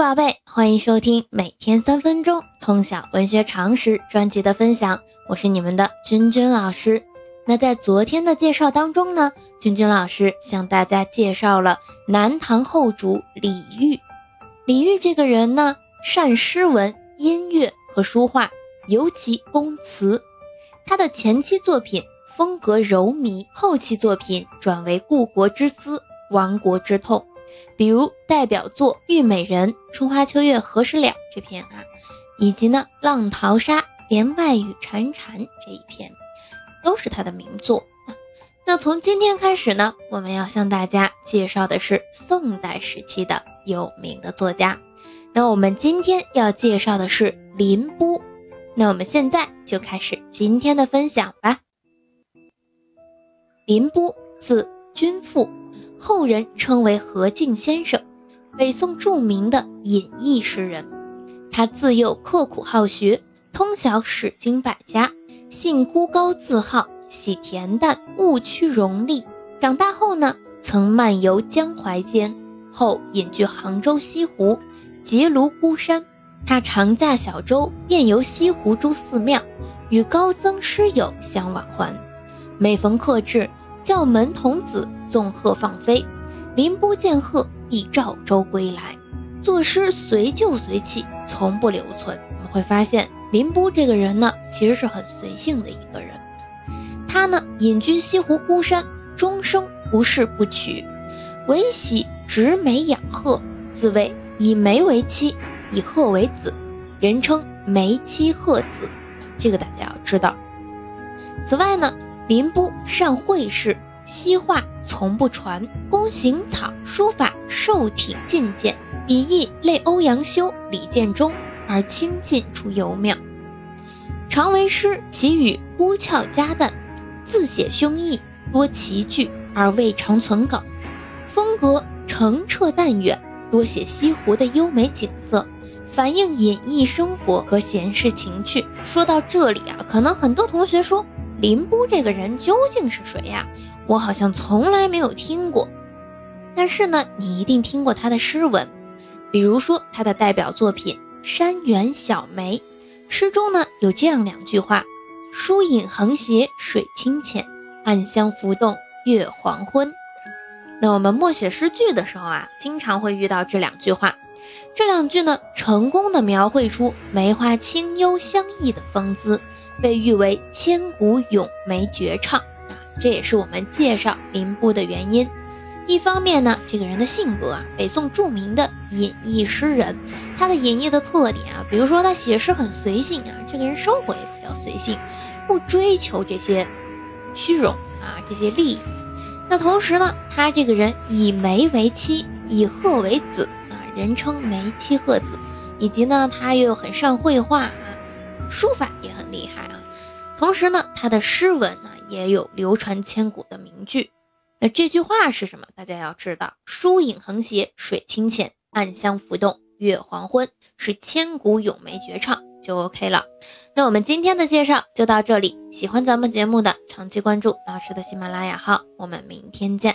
宝贝，欢迎收听每天三分钟通晓文学常识专辑的分享，我是你们的君君老师。那在昨天的介绍当中呢，君君老师向大家介绍了南唐后主李煜。李煜这个人呢，善诗文、音乐和书画，尤其工词。他的前期作品风格柔靡，后期作品转为故国之思、亡国之痛。比如代表作《虞美人》《春花秋月何时了》这篇啊，以及呢《浪淘沙》《帘外雨潺潺》这一篇，都是他的名作。那从今天开始呢，我们要向大家介绍的是宋代时期的有名的作家。那我们今天要介绍的是林波。那我们现在就开始今天的分享吧。林波，字君父。后人称为何敬先生，北宋著名的隐逸诗人。他自幼刻苦好学，通晓史经百家，性孤高自好，喜恬淡，务趋荣利。长大后呢，曾漫游江淮间，后隐居杭州西湖，结庐孤山。他常驾小舟，遍游西湖诸寺庙，与高僧师友相往还。每逢客至，叫门童子。纵鹤放飞，林波见鹤必召舟归来。作诗随就随气，从不留存。我们会发现，林波这个人呢，其实是很随性的一个人。他呢，隐居西湖孤山，终生不仕不娶，唯喜植梅养鹤，自谓以梅为妻，以鹤为子，人称梅妻鹤子。这个大家要知道。此外呢，林波善绘事。西画从不传，工行草书法瘦挺进谏，笔意类欧阳修、李建中，而清劲出尤妙。常为诗，其语孤峭佳淡，自写胸臆，多奇句而未尝存稿。风格澄澈淡远，多写西湖的优美景色，反映隐逸生活和闲适情趣。说到这里啊，可能很多同学说。林波这个人究竟是谁呀？我好像从来没有听过。但是呢，你一定听过他的诗文，比如说他的代表作品《山园小梅》，诗中呢有这样两句话：“疏影横斜水清浅，暗香浮动月黄昏。”那我们默写诗句的时候啊，经常会遇到这两句话。这两句呢，成功的描绘出梅花清幽相异的风姿。被誉为千古咏梅绝唱啊，这也是我们介绍林波的原因。一方面呢，这个人的性格啊，北宋著名的隐逸诗人，他的隐逸的特点啊，比如说他写诗很随性啊，这个人生活也比较随性，不追求这些虚荣啊这些利益。那同时呢，他这个人以梅为妻，以鹤为子啊，人称梅妻鹤子，以及呢，他又很善绘画，书法也很厉害啊。同时呢，他的诗文呢也有流传千古的名句。那这句话是什么？大家要知道，“疏影横斜水清浅，暗香浮动月黄昏”是千古咏梅绝唱，就 OK 了。那我们今天的介绍就到这里。喜欢咱们节目的，长期关注老师的喜马拉雅号。我们明天见。